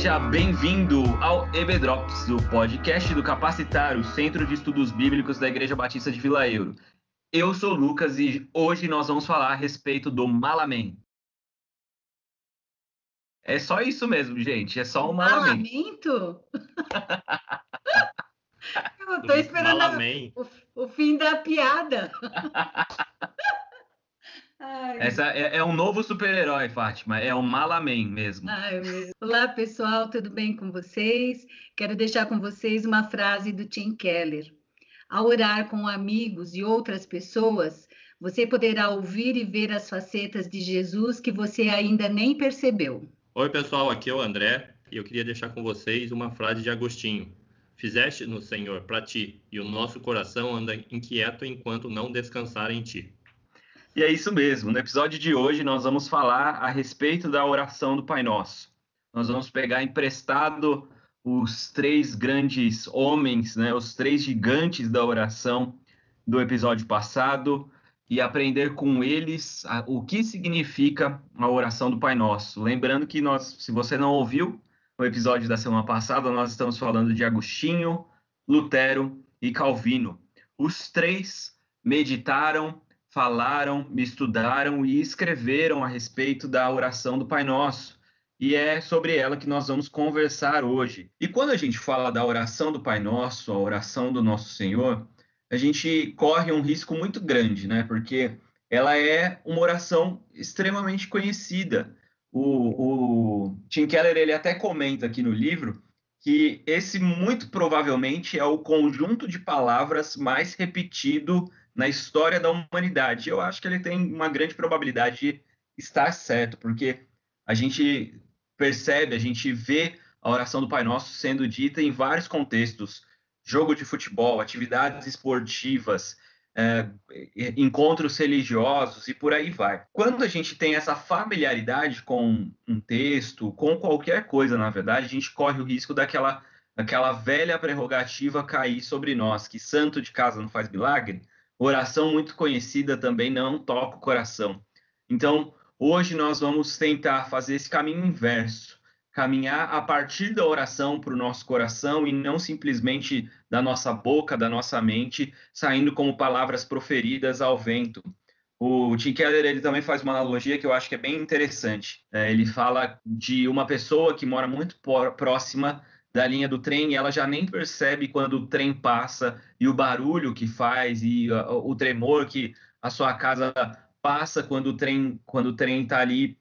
Seja bem-vindo ao EB Drops, o podcast do Capacitar, o Centro de Estudos Bíblicos da Igreja Batista de Vila Euro. Eu sou o Lucas e hoje nós vamos falar a respeito do Malamém. É só isso mesmo, gente. É só um malamento. Eu tô esperando o, o, fim da piada. Essa é, é, um novo super-herói, Fátima. É o Malaman mesmo. Ai, Olá, pessoal, tudo bem com vocês? Quero deixar com vocês uma frase do Tim Keller. Ao orar com amigos e outras pessoas, você poderá ouvir e ver as facetas de Jesus que você ainda nem percebeu. Oi, pessoal, aqui é o André e eu queria deixar com vocês uma frase de Agostinho. Fizeste no Senhor para ti, e o nosso coração anda inquieto enquanto não descansar em ti. E é isso mesmo. No episódio de hoje nós vamos falar a respeito da oração do Pai Nosso. Nós vamos pegar emprestado os três grandes homens, né, os três gigantes da oração do episódio passado e aprender com eles a, o que significa a oração do Pai Nosso. Lembrando que nós, se você não ouviu o episódio da semana passada, nós estamos falando de Agostinho, Lutero e Calvino. Os três meditaram, falaram, estudaram e escreveram a respeito da oração do Pai Nosso. E é sobre ela que nós vamos conversar hoje. E quando a gente fala da oração do Pai Nosso, a oração do Nosso Senhor, a gente corre um risco muito grande, né? Porque ela é uma oração extremamente conhecida. O, o Tim Keller ele até comenta aqui no livro que esse muito provavelmente é o conjunto de palavras mais repetido na história da humanidade. Eu acho que ele tem uma grande probabilidade de estar certo, porque a gente percebe, a gente vê a oração do Pai Nosso sendo dita em vários contextos jogo de futebol, atividades esportivas, é, encontros religiosos e por aí vai. Quando a gente tem essa familiaridade com um texto, com qualquer coisa, na verdade, a gente corre o risco daquela, daquela velha prerrogativa cair sobre nós, que santo de casa não faz milagre, oração muito conhecida também não toca o coração. Então, hoje nós vamos tentar fazer esse caminho inverso caminhar a partir da oração para o nosso coração e não simplesmente da nossa boca, da nossa mente, saindo como palavras proferidas ao vento. O Tim Keller ele também faz uma analogia que eu acho que é bem interessante. É, ele fala de uma pessoa que mora muito próxima da linha do trem ela já nem percebe quando o trem passa e o barulho que faz e uh, o tremor que a sua casa passa quando o trem quando o trem está ali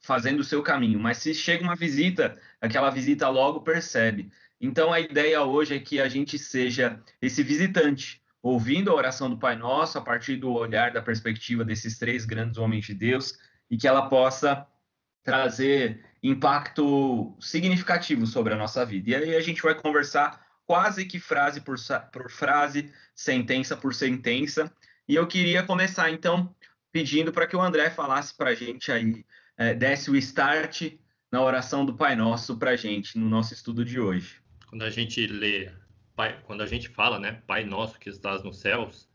fazendo o seu caminho. Mas se chega uma visita, aquela visita logo percebe. Então a ideia hoje é que a gente seja esse visitante, ouvindo a oração do Pai Nosso a partir do olhar da perspectiva desses três grandes homens de Deus e que ela possa trazer impacto significativo sobre a nossa vida. E aí a gente vai conversar quase que frase por, por frase, sentença por sentença. E eu queria começar então pedindo para que o André falasse para a gente aí é, desse o start na oração do Pai Nosso para a gente, no nosso estudo de hoje. Quando a gente lê, pai, quando a gente fala, né, Pai Nosso que estás nos céus,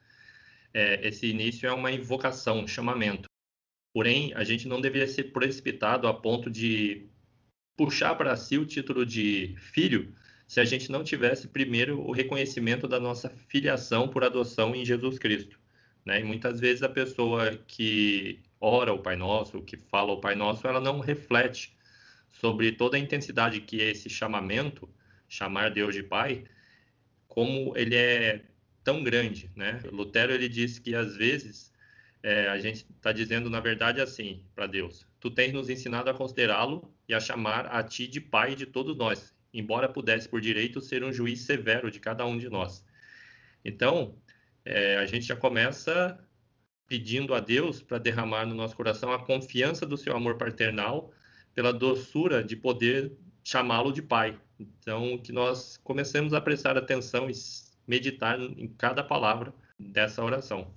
é, esse início é uma invocação, um chamamento. Porém, a gente não deveria ser precipitado a ponto de puxar para si o título de filho se a gente não tivesse primeiro o reconhecimento da nossa filiação por adoção em Jesus Cristo. Né? E muitas vezes a pessoa que ora o Pai Nosso, que fala o Pai Nosso, ela não reflete sobre toda a intensidade que é esse chamamento, chamar Deus de Pai, como ele é tão grande, né? Lutero ele disse que às vezes é, a gente está dizendo na verdade assim para Deus: Tu tens nos ensinado a considerá-lo e a chamar a Ti de Pai de todos nós, embora pudesse por direito ser um juiz severo de cada um de nós. Então é, a gente já começa pedindo a Deus para derramar no nosso coração a confiança do seu amor paternal, pela doçura de poder chamá-lo de Pai. Então, que nós comecemos a prestar atenção e meditar em cada palavra dessa oração.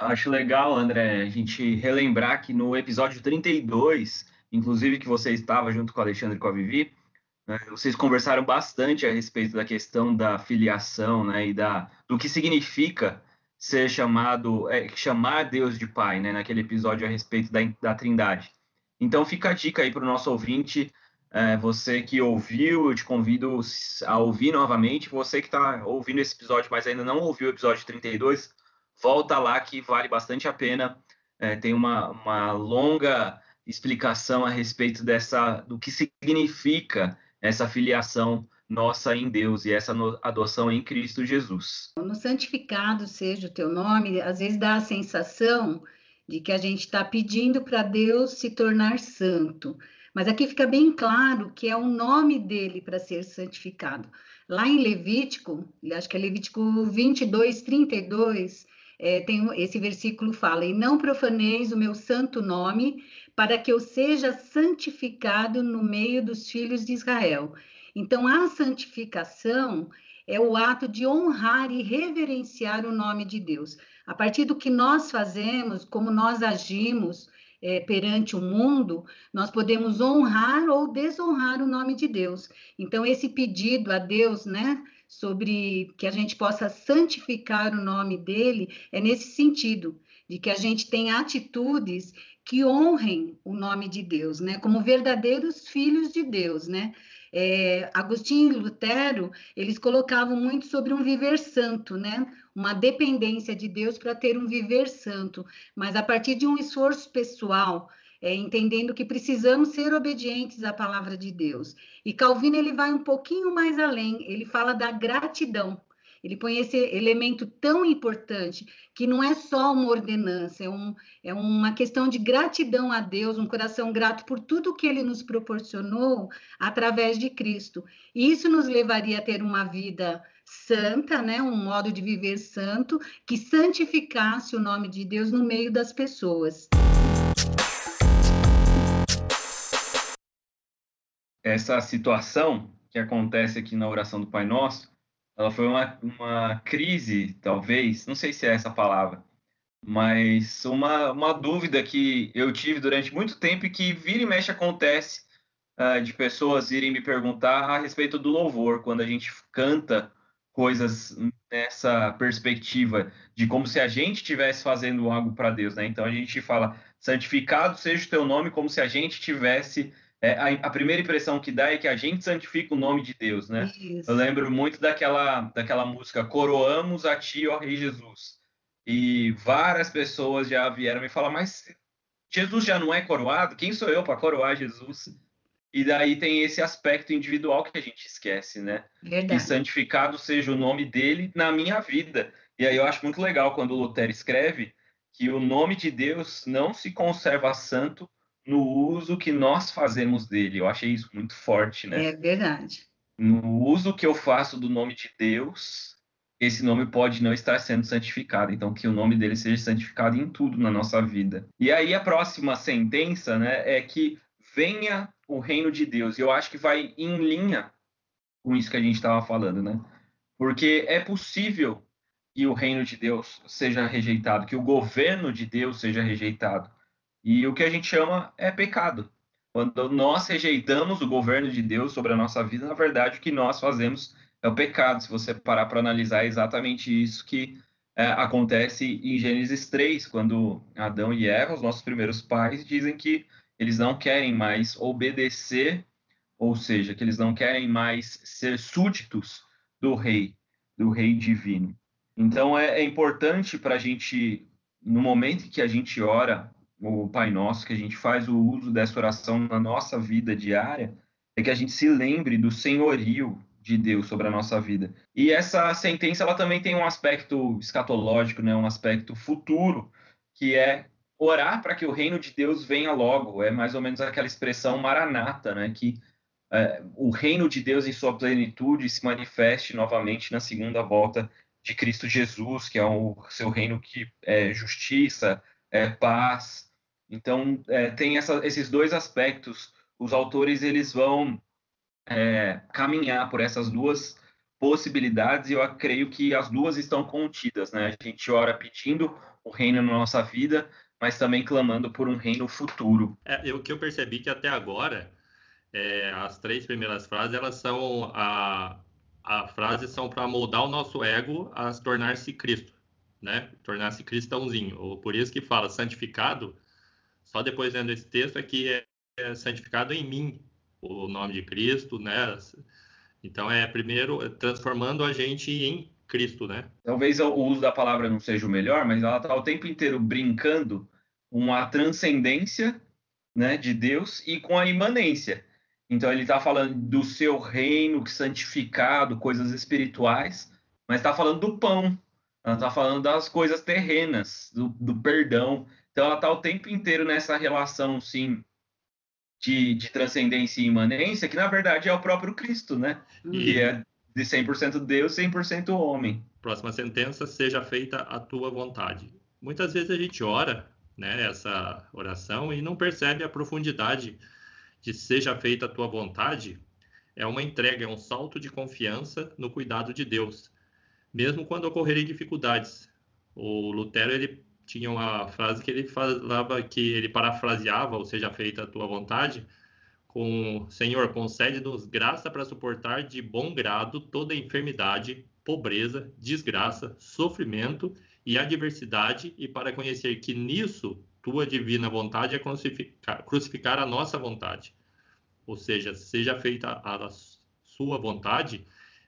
Acho legal, André, a gente relembrar que no episódio 32, inclusive que você estava junto com o Alexandre e com a né, vocês conversaram bastante a respeito da questão da filiação né, e da, do que significa ser chamado, é, chamar Deus de Pai, né, naquele episódio a respeito da, da Trindade. Então fica a dica aí para o nosso ouvinte É, você que ouviu, eu te convido a ouvir novamente. Você que está ouvindo esse episódio, mas ainda não ouviu o episódio 32, volta lá que vale bastante a pena. É, tem uma, uma longa explicação a respeito dessa do que significa essa filiação nossa em Deus e essa adoção em Cristo Jesus. No santificado seja o teu nome, às vezes dá a sensação de que a gente está pedindo para Deus se tornar santo. Mas aqui fica bem claro que é o nome dele para ser santificado. Lá em Levítico, acho que é Levítico 22, 32, é, tem, esse versículo fala: E não profaneis o meu santo nome, para que eu seja santificado no meio dos filhos de Israel. Então, a santificação é o ato de honrar e reverenciar o nome de Deus. A partir do que nós fazemos, como nós agimos é, perante o mundo, nós podemos honrar ou desonrar o nome de Deus. Então, esse pedido a Deus, né? Sobre que a gente possa santificar o nome dele é nesse sentido, de que a gente tenha atitudes que honrem o nome de Deus, né? Como verdadeiros filhos de Deus, né? É, Agostinho e Lutero, eles colocavam muito sobre um viver santo, né? Uma dependência de Deus para ter um viver santo, mas a partir de um esforço pessoal, é, entendendo que precisamos ser obedientes à palavra de Deus. E Calvino ele vai um pouquinho mais além, ele fala da gratidão. Ele põe esse elemento tão importante que não é só uma ordenança, é, um, é uma questão de gratidão a Deus, um coração grato por tudo que ele nos proporcionou através de Cristo. E isso nos levaria a ter uma vida santa, né, um modo de viver santo que santificasse o nome de Deus no meio das pessoas. Essa situação que acontece aqui na oração do Pai Nosso, ela foi uma, uma crise, talvez, não sei se é essa palavra, mas uma, uma dúvida que eu tive durante muito tempo e que vira e mexe acontece uh, de pessoas irem me perguntar a respeito do louvor, quando a gente canta coisas nessa perspectiva de como se a gente estivesse fazendo algo para Deus, né? Então a gente fala, santificado seja o teu nome, como se a gente estivesse é, a, a, primeira impressão que dá é que a gente santifica o nome de Deus, né? Isso. Eu lembro muito daquela, daquela música Coroamos a Ti, ó Rei Jesus. E várias pessoas já vieram me falar, mas Jesus já não é coroado? Quem sou eu para coroar Jesus? E daí tem esse aspecto individual que a gente esquece, né? Verdade. Que santificado seja o nome dele na minha vida. E aí eu acho muito legal quando o Lutero escreve que o nome de Deus não se conserva santo no uso que nós fazemos dele. Eu achei isso muito forte, né? É verdade. No uso que eu faço do nome de Deus, esse nome pode não estar sendo santificado. Então, que o nome dele seja santificado em tudo na nossa vida. E aí, a próxima sentença, né, é que venha o reino de Deus. E eu acho que vai em linha com isso que a gente estava falando, né? Porque é possível que o reino de Deus seja rejeitado, que o governo de Deus seja rejeitado. E o que a gente chama é pecado. Quando nós rejeitamos o governo de Deus sobre a nossa vida, na verdade, o que nós fazemos é o pecado. Se você parar para analisar, é exatamente isso que é, acontece em Gênesis 3, quando Adão e Eva, os nossos primeiros pais, dizem que eles não querem mais obedecer, ou seja, que eles não querem mais ser súditos do rei, do rei divino. Então é, é importante para a gente, no momento em que a gente ora, o Pai Nosso, que a gente faz o uso dessa oração na nossa vida diária, é que a gente se lembre do senhorio de Deus sobre a nossa vida. E essa sentença ela também tem um aspecto escatológico, né, um aspecto futuro, que é orar para que o reino de Deus venha logo. É mais ou menos aquela expressão maranata, né, que é, o reino de Deus em sua plenitude se manifeste novamente na segunda volta de Cristo Jesus, que é o seu reino que é justiça, é paz, então, é, tem essa, esses dois aspectos. Os autores eles vão é, caminhar por essas duas possibilidades e eu creio que as duas estão contidas. Né? A gente ora pedindo o reino na nossa vida, mas também clamando por um reino futuro. É, o que eu percebi que até agora, é, as três primeiras frases, elas são a, a frase são para moldar o nosso ego a tornar-se Cristo, né? Tornar-se cristãozinho. Por isso que fala santificado só depois lendo esse texto é que é, é santificado em mim, o nome de Cristo, né? Então é primeiro transformando a gente em Cristo, né? Talvez o uso da palavra não seja o melhor, mas ela está o tempo inteiro brincando com a transcendência, né, de Deus e com a imanência. Então ele está falando do seu reino santificado, coisas espirituais, mas está falando do pão. Ela está falando das coisas terrenas, do, do perdão. Então ela está o tempo inteiro nessa relação, sim, de, de transcendência e imanência, que na verdade é o próprio Cristo, né? E... Que é de 100% Deus, 100% homem. Próxima sentença, seja feita a tua vontade. Muitas vezes a gente ora, né, essa oração e não percebe a profundidade de seja feita a tua vontade. É uma entrega, é um salto de confiança no cuidado de Deus, mesmo quando ocorrerem dificuldades. O Lutero ele tinha uma frase que ele falava que ele parafraseava, ou seja, feita a tua vontade, com Senhor, concede-nos graça para suportar de bom grado toda enfermidade, pobreza, desgraça, sofrimento e adversidade, e para conhecer que nisso tua divina vontade é crucificar, crucificar a nossa vontade. Ou seja, seja feita a sua vontade,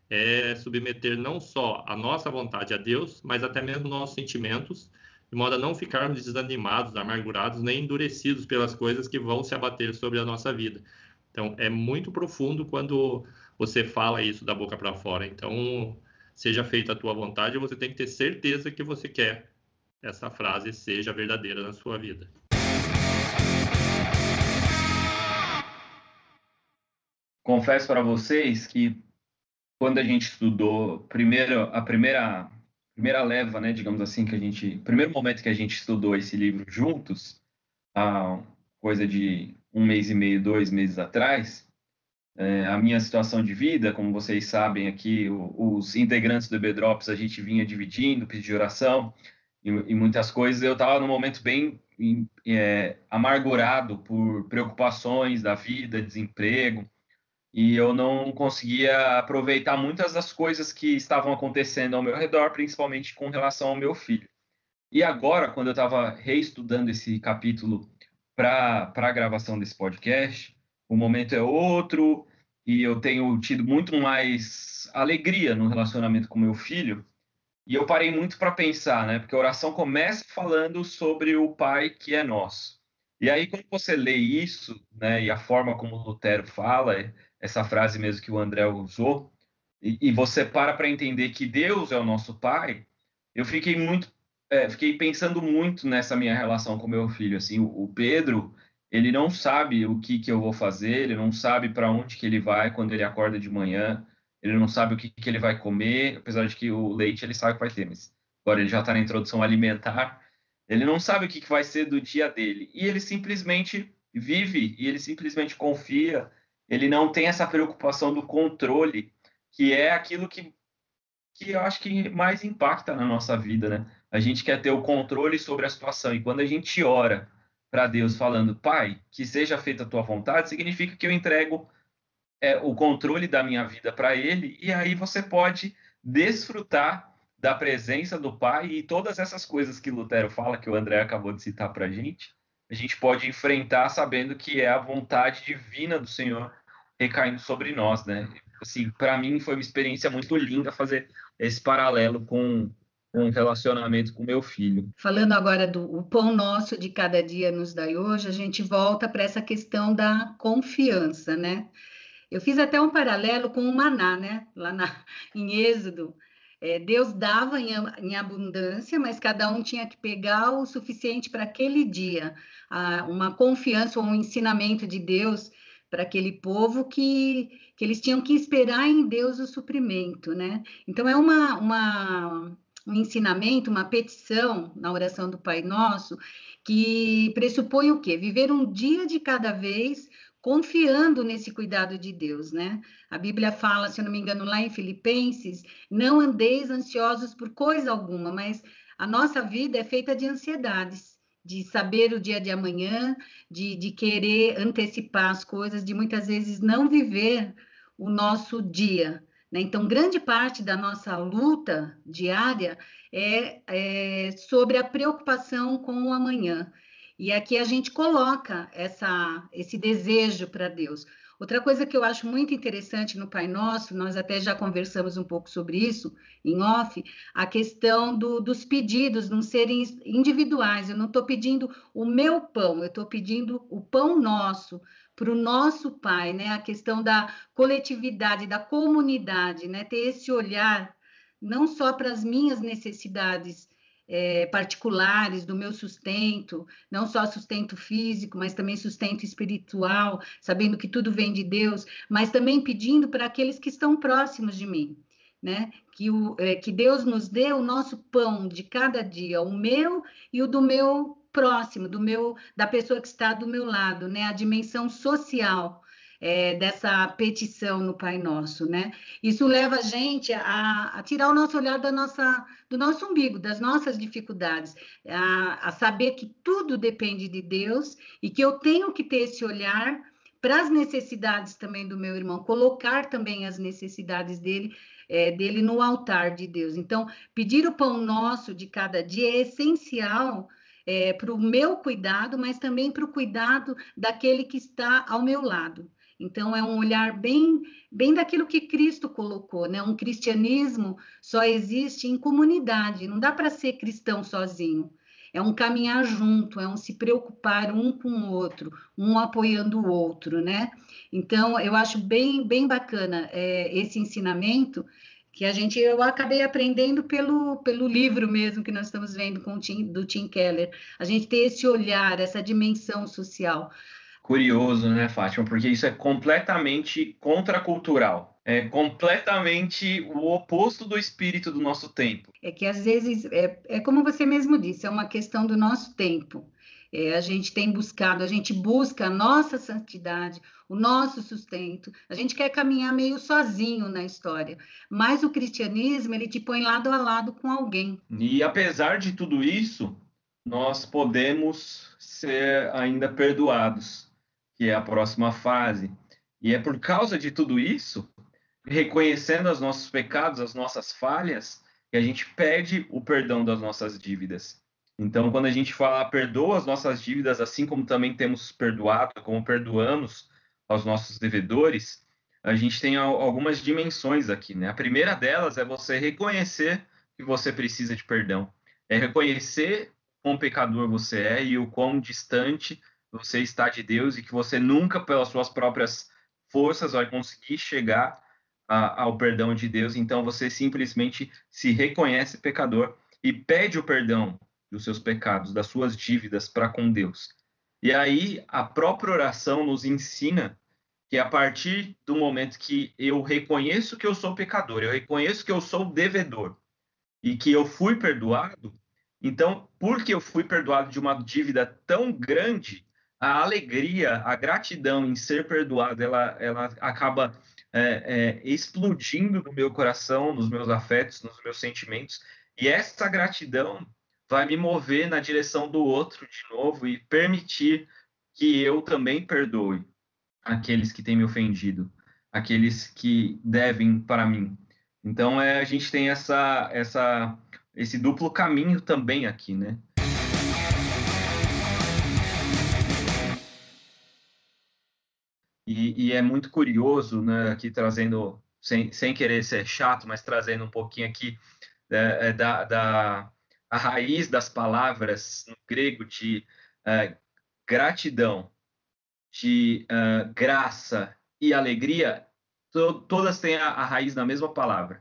é submeter não só a nossa vontade a Deus, mas até mesmo nossos sentimentos de modo a não ficarmos desanimados, amargurados, nem endurecidos pelas coisas que vão se abater sobre a nossa vida. Então, é muito profundo quando você fala isso da boca para fora. Então, seja feita a tua vontade, você tem que ter certeza que você quer essa frase seja verdadeira na sua vida. Confesso para vocês que quando a gente estudou primeiro a primeira primeira leva, né, digamos assim, que a gente, primeiro momento que a gente estudou esse livro juntos, há coisa de um mês e meio, dois meses atrás, é, a minha situação de vida, como vocês sabem aqui, o, os integrantes do EBDrops, a gente vinha dividindo, de oração e, e, muitas coisas. Eu estava num momento bem é, amargurado por preocupações da vida, desemprego, e eu não conseguia aproveitar muitas das coisas que estavam acontecendo ao meu redor, principalmente com relação ao meu filho. E agora, quando eu estava reestudando esse capítulo para a gravação desse podcast, o momento é outro e eu tenho tido muito mais alegria no relacionamento com meu filho. E eu parei muito para pensar, né? Porque a oração começa falando sobre o Pai que é nosso. E aí, quando você lê isso, né, e a forma como Lutero fala, essa frase mesmo que o André usou, e, e você para para entender que Deus é o nosso Pai, eu fiquei muito, é, fiquei pensando muito nessa minha relação com meu filho. Assim, o, o Pedro, ele não sabe o que, que eu vou fazer, ele não sabe para onde que ele vai quando ele acorda de manhã, ele não sabe o que, que ele vai comer, apesar de que o leite ele sabe que vai ter, mas agora ele já está na introdução alimentar, ele não sabe o que, vai ser do dia dele, e ele simplesmente vive, e ele simplesmente confia, ele não tem essa preocupação do controle, que é aquilo que, que eu acho que mais impacta na nossa vida, né? A gente quer ter o controle sobre a situação, e quando a gente ora para Deus falando, Pai, que seja feita a tua vontade, significa que eu entrego é, o controle da minha vida para Ele, e aí você pode desfrutar da presença do Pai e todas essas coisas que Lutero fala, que o André acabou de citar para a gente, a gente pode enfrentar sabendo que é a vontade divina do Senhor recaindo sobre nós, né? Assim, para mim foi uma experiência muito linda fazer esse paralelo com um relacionamento com meu filho. Falando agora do o pão nosso de cada dia nos dai hoje, a gente volta para essa questão da confiança, né? Eu fiz até um paralelo com o maná, né? Lá na, em Êxodo, é, Deus dava em, em, abundância, mas cada um tinha que pegar o suficiente para aquele dia. Uma confiança ou um ensinamento de Deus para aquele povo que, que eles tinham que esperar em Deus o suprimento, né? Então é uma, uma, um ensinamento, uma petição na oração do Pai Nosso que pressupõe o quê? Viver um dia de cada vez confiando nesse cuidado de Deus, né? A Bíblia fala, se eu não me engano, lá em Filipenses, não andeis ansiosos por coisa alguma, mas a nossa vida é feita de ansiedades de saber o dia de amanhã, de, de querer antecipar as coisas, de muitas vezes não viver o nosso dia. Né? Então, grande parte da nossa luta diária é, é sobre a preocupação com o amanhã. E aqui a gente coloca essa, esse desejo para Deus. Outra coisa que eu acho muito interessante no Pai Nosso, nós até já conversamos um pouco sobre isso em off, a questão do, dos pedidos não serem individuais. Eu não estou pedindo o meu pão, eu estou pedindo o pão nosso para o nosso Pai, né? A questão da coletividade, da comunidade, né? Ter esse olhar não só para as minhas necessidades é, particulares do meu sustento, não só sustento físico, mas também sustento espiritual, sabendo que tudo vem de Deus, mas também pedindo para aqueles que estão próximos de mim. Né? Que, o, é, que Deus nos dê o nosso pão de cada dia, o meu e o do meu próximo, do meu, da pessoa que está do meu lado, né? A dimensão social é, dessa petição no Pai Nosso, né? Isso leva a gente a, a, tirar o nosso olhar da nossa, do nosso umbigo, das nossas dificuldades, a, a saber que tudo depende de Deus e que eu tenho que ter esse olhar para as necessidades também do meu irmão, colocar também as necessidades dele é, dele no altar de Deus. Então, pedir o pão nosso de cada dia é essencial é, para o meu cuidado, mas também para o cuidado daquele que está ao meu lado. Então, é um olhar bem, bem daquilo que Cristo colocou, né? Um cristianismo só existe em comunidade, não dá para ser cristão sozinho. É um caminhar junto, é um se preocupar um com o outro, um apoiando o outro, né? Então, eu acho bem, bem bacana é, esse ensinamento que a gente eu acabei aprendendo pelo, pelo livro mesmo que nós estamos vendo com Tim, do Tim Keller. A gente ter esse olhar, essa dimensão social curioso, né, Fátima? Porque isso é completamente contracultural. É completamente o oposto do espírito do nosso tempo. É que às vezes, é, é como você mesmo disse, é uma questão do nosso tempo. É, a gente tem buscado, a gente busca a nossa santidade, o nosso sustento. A gente quer caminhar meio sozinho na história, mas o cristianismo ele te põe lado a lado com alguém. E apesar de tudo isso, nós podemos ser ainda perdoados que é a próxima fase. E é por causa de tudo isso, reconhecendo os nossos pecados, as nossas falhas, que a gente pede o perdão das nossas dívidas. Então, quando a gente fala perdoa as nossas dívidas, assim como também temos perdoado, como perdoamos aos nossos devedores, a gente tem algumas dimensões aqui, né? A primeira delas é você reconhecer que você precisa de perdão. É reconhecer quão pecador você é e o quão distante você está de Deus e que você nunca, pelas suas próprias forças, vai conseguir chegar a, ao perdão de Deus. Então você simplesmente se reconhece pecador e pede o perdão dos seus pecados, das suas dívidas para com Deus. E aí a própria oração nos ensina que a partir do momento que eu reconheço que eu sou pecador, eu reconheço que eu sou devedor e que eu fui perdoado, então, porque eu fui perdoado de uma dívida tão grande, a alegria, a gratidão em ser perdoado, ela, ela acaba é, é, explodindo no meu coração, nos meus afetos, nos meus sentimentos. E essa gratidão vai me mover na direção do outro de novo e permitir que eu também perdoe aqueles que têm me ofendido, aqueles que devem para mim. Então é, a gente tem essa, essa, esse duplo caminho também aqui, né? E, e, é muito curioso, né, aqui trazendo, sem, sem querer ser chato, mas trazendo um pouquinho aqui é, é da, da a raiz das palavras no grego de é, gratidão, de é, graça e alegria, to, todas têm a, a raiz na mesma palavra.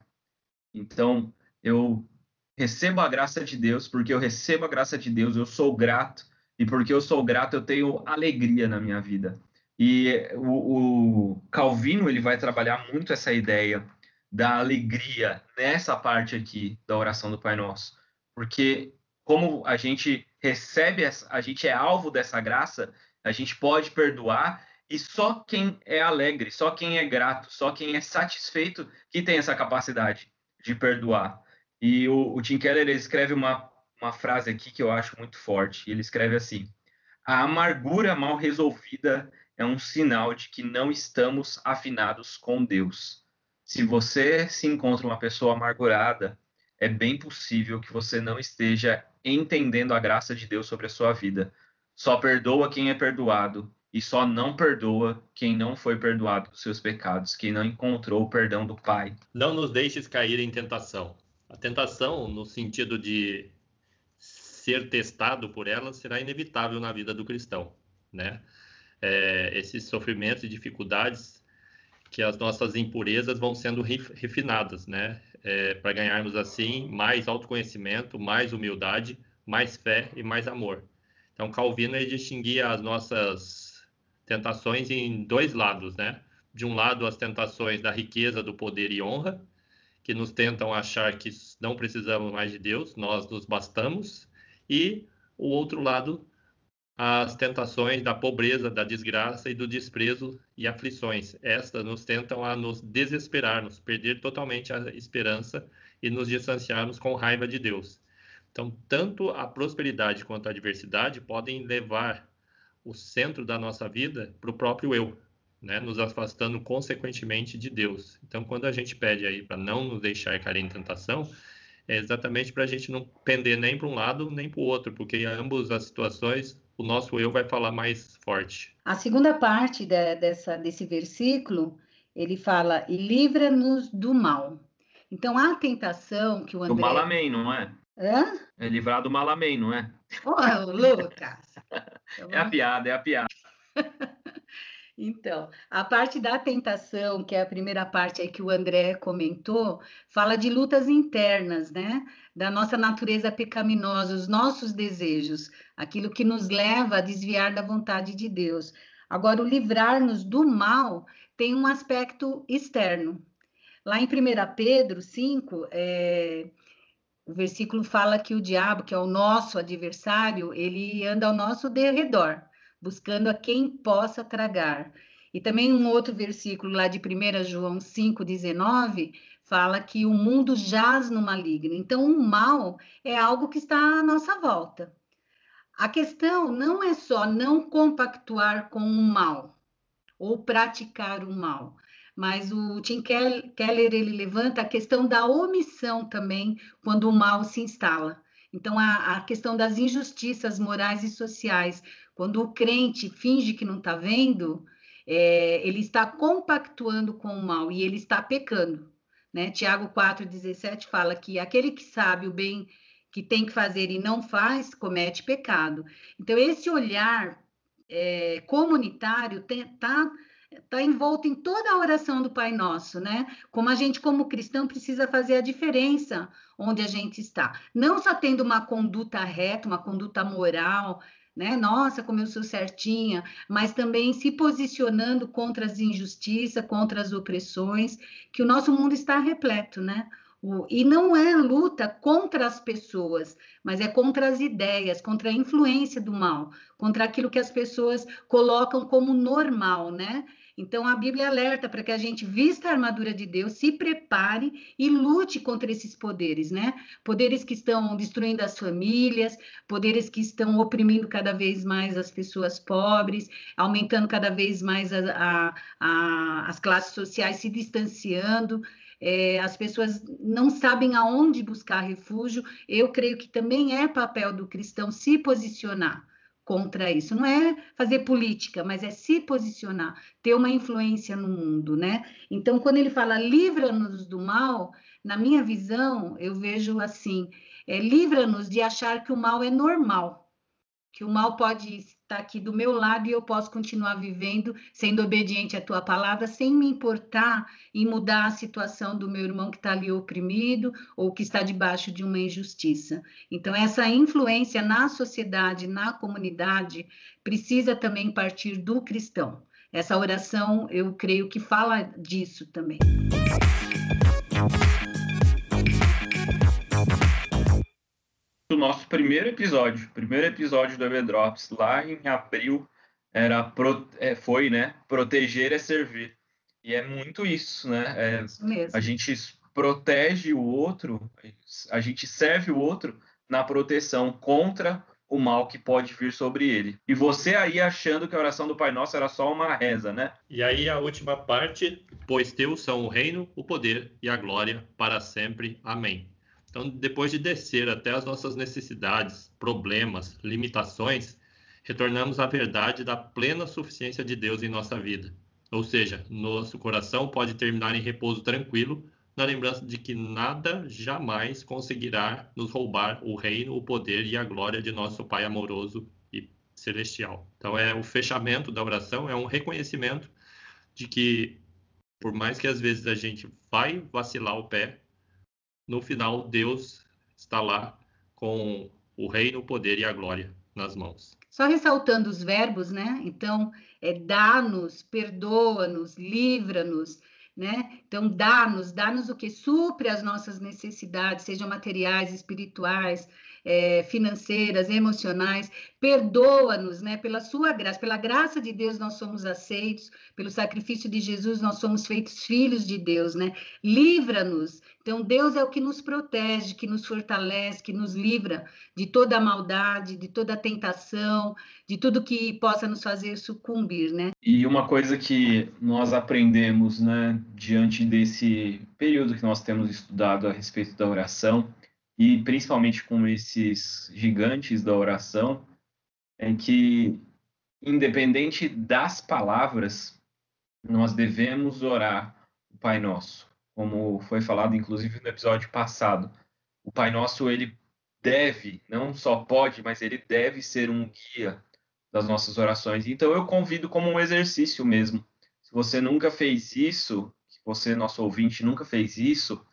Então, eu recebo a graça de Deus, porque eu recebo a graça de Deus, eu sou grato, e porque eu sou grato, eu tenho alegria na minha vida. E o, o, Calvino ele vai trabalhar muito essa ideia da alegria nessa parte aqui da oração do Pai Nosso, porque como a gente recebe, a gente é alvo dessa graça, a gente pode perdoar e só quem é alegre, só quem é grato, só quem é satisfeito que tem essa capacidade de perdoar. E o, o Tim Keller escreve uma, uma frase aqui que eu acho muito forte. Ele escreve assim: a amargura mal resolvida é um sinal de que não estamos afinados com Deus. Se você se encontra uma pessoa amargurada, é bem possível que você não esteja entendendo a graça de Deus sobre a sua vida. Só perdoa quem é perdoado e só não perdoa quem não foi perdoado dos seus pecados, quem não encontrou o perdão do Pai. Não nos deixes cair em tentação. A tentação, no sentido de ser testado por ela, será inevitável na vida do cristão, né? É, esses sofrimentos e dificuldades que as nossas impurezas vão sendo refinadas, né? É, para ganharmos assim mais autoconhecimento, mais humildade, mais fé e mais amor. Então Calvino ele distinguia as nossas tentações em dois lados, né? De um lado, as tentações da riqueza, do poder e honra, que nos tentam achar que não precisamos mais de Deus, nós nos bastamos, e o outro lado, as tentações da pobreza, da desgraça e do desprezo e aflições. Estas nos tentam a nos desesperar, nos perder totalmente a esperança e nos distanciarmos com raiva de Deus. Então, tanto a prosperidade quanto a adversidade podem levar o centro da nossa vida para o próprio eu, né? nos afastando consequentemente de Deus. Então, quando a gente pede aí para não nos deixar cair em tentação, é exatamente para a gente não pender nem para um lado nem para o outro, porque ambas as situações o nosso eu vai falar mais forte. A segunda parte de, dessa, desse versículo, ele fala, e livra-nos do mal. Então, a tentação que o André... Do mal amém, não é? Hã? É livrar do mal amém, não é? Ô, oh, Lucas! é a piada, é a piada. Então, a parte da tentação, que é a primeira parte aí que o André comentou, fala de lutas internas, né? Da nossa natureza pecaminosa, os nossos desejos, aquilo que nos leva a desviar da vontade de Deus. Agora, o livrar-nos do mal tem um aspecto externo. Lá em 1 Pedro 5, é, o versículo fala que o diabo, que é o nosso adversário, ele anda ao nosso derredor, buscando a quem possa tragar. E também um outro versículo lá de 1 João 5,19 fala que o mundo jaz no maligno. Então, o mal é algo que está à nossa volta. A questão não é só não compactuar com o mal ou praticar o mal, mas o Tim Keller ele levanta a questão da omissão também quando o mal se instala. Então, a, a questão das injustiças morais e sociais, quando o crente finge que não está vendo, é, ele está compactuando com o mal e ele está pecando. Né? Tiago 4,17 fala que aquele que sabe o bem que tem que fazer e não faz, comete pecado. Então, esse olhar é, comunitário está está envolto em toda a oração do Pai Nosso, né? Como a gente, como cristão, precisa fazer a diferença onde a gente está. Não só tendo uma conduta reta, uma conduta moral, né? Nossa, como eu sou certinha, mas também se posicionando contra as injustiças, contra as opressões, que o nosso mundo está repleto, né? E não é luta contra as pessoas, mas é contra as ideias, contra a influência do mal, contra aquilo que as pessoas colocam como normal, né? Então a Bíblia alerta para que a gente vista a armadura de Deus, se prepare e lute contra esses poderes, né? Poderes que estão destruindo as famílias, poderes que estão oprimindo cada vez mais as pessoas pobres, aumentando cada vez mais a, a, a, as classes sociais se distanciando. É, as pessoas não sabem aonde buscar refúgio. Eu creio que também é papel do cristão se posicionar contra isso. Não é fazer política, mas é se posicionar, ter uma influência no mundo, né? Então, quando ele fala livra-nos do mal, na minha visão, eu vejo assim: é, livra-nos de achar que o mal é normal que o mal pode estar aqui do meu lado e eu posso continuar vivendo sendo obediente à tua palavra sem me importar em mudar a situação do meu irmão que está ali oprimido ou que está debaixo de uma injustiça. Então, essa influência na sociedade, na comunidade, precisa também partir do cristão. Essa oração, eu creio que fala disso também. O nosso primeiro episódio, primeiro episódio do Everdrops, lá em abril, era pro, é, foi, né? Proteger é servir. E é muito isso, né? É, isso a gente protege o outro, a gente serve o outro na proteção contra o mal que pode vir sobre ele. E você aí achando que a oração do Pai Nosso era só uma reza, né? E aí a última parte, pois teus são o reino, o poder e a glória para sempre. Amém. Então, depois de descer até as nossas necessidades, problemas, limitações, retornamos à verdade da plena suficiência de Deus em nossa vida. Ou seja, nosso coração pode terminar em repouso tranquilo, na lembrança de que nada jamais conseguirá nos roubar o reino, o poder e a glória de nosso Pai amoroso e celestial. Então, é o fechamento da oração, é um reconhecimento de que, por mais que às vezes a gente vai vacilar o pé, no final Deus está lá com o reino, o poder e a glória nas mãos. Só ressaltando os verbos, né? Então, é dá-nos, perdoa-nos, livra-nos, né? Então, dá-nos, dá-nos o que supre as nossas necessidades, sejam materiais, espirituais, é, financeiras, emocionais. Perdoa-nos, né? Pela sua graça, pela graça de Deus nós somos aceitos, pelo sacrifício de Jesus nós somos feitos filhos de Deus, né? Livra-nos. Então Deus é o que nos protege, que nos fortalece, que nos livra de toda a maldade, de toda a tentação, de tudo que possa nos fazer sucumbir, né? E uma coisa que nós aprendemos, né, diante desse período que nós temos estudado a respeito da oração, e principalmente com esses gigantes da oração, é que, independente das palavras, nós devemos orar o Pai Nosso, como foi falado inclusive no episódio passado. O Pai Nosso, ele deve, não só pode, mas ele deve ser um guia das nossas orações. Então eu convido como um exercício mesmo. Se você nunca fez isso, se você, nosso ouvinte, nunca fez isso,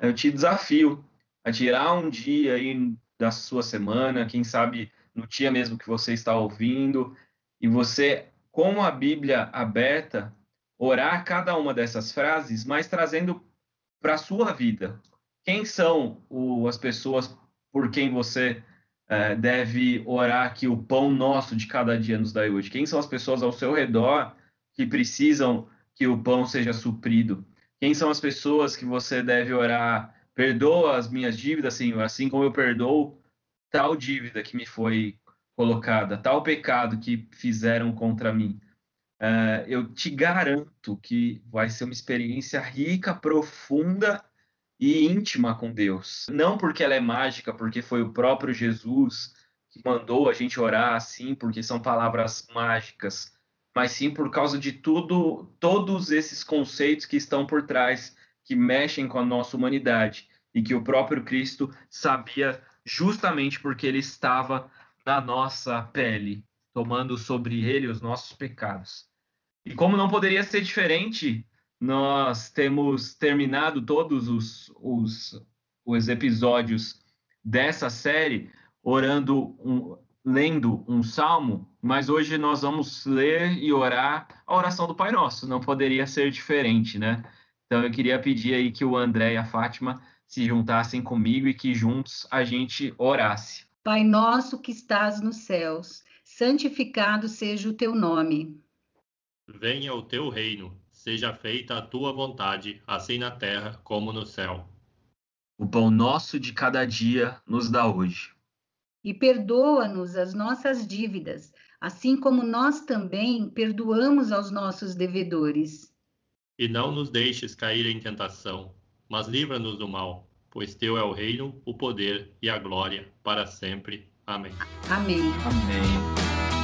eu te desafio a tirar um dia aí da sua semana, quem sabe no dia mesmo que você está ouvindo, e você, com a Bíblia aberta, orar cada uma dessas frases, mas trazendo para a sua vida. Quem são o, as pessoas por quem você é, deve orar que o pão nosso de cada dia nos dá hoje? Quem são as pessoas ao seu redor que precisam que o pão seja suprido? Quem são as pessoas que você deve orar perdoa as minhas dívidas, assim, assim como eu perdoo tal dívida que me foi colocada, tal pecado que fizeram contra mim. Uh, eu te garanto que vai ser uma experiência rica, profunda e íntima com Deus. Não porque ela é mágica, porque foi o próprio Jesus que mandou a gente orar assim, porque são palavras mágicas, mas sim por causa de tudo, todos esses conceitos que estão por trás que mexem com a nossa humanidade e que o próprio Cristo sabia justamente porque ele estava na nossa pele, tomando sobre ele os nossos pecados. E como não poderia ser diferente, nós temos terminado todos os, os, os episódios dessa série orando, um, lendo um salmo, mas hoje nós vamos ler e orar a oração do Pai Nosso. Não poderia ser diferente, né? Então eu queria pedir aí que o André e a Fátima se juntassem comigo e que juntos a gente orasse. Pai nosso que estás nos céus, santificado seja o teu nome. Venha o teu reino, seja feita a tua vontade, assim na terra como no céu. O pão nosso de cada dia nos dá hoje. E perdoa-nos as nossas dívidas, assim como nós também perdoamos aos nossos devedores e não nos deixes cair em tentação, mas livra-nos do mal, pois teu é o reino, o poder e a glória para sempre. Amém. Amém. Amém.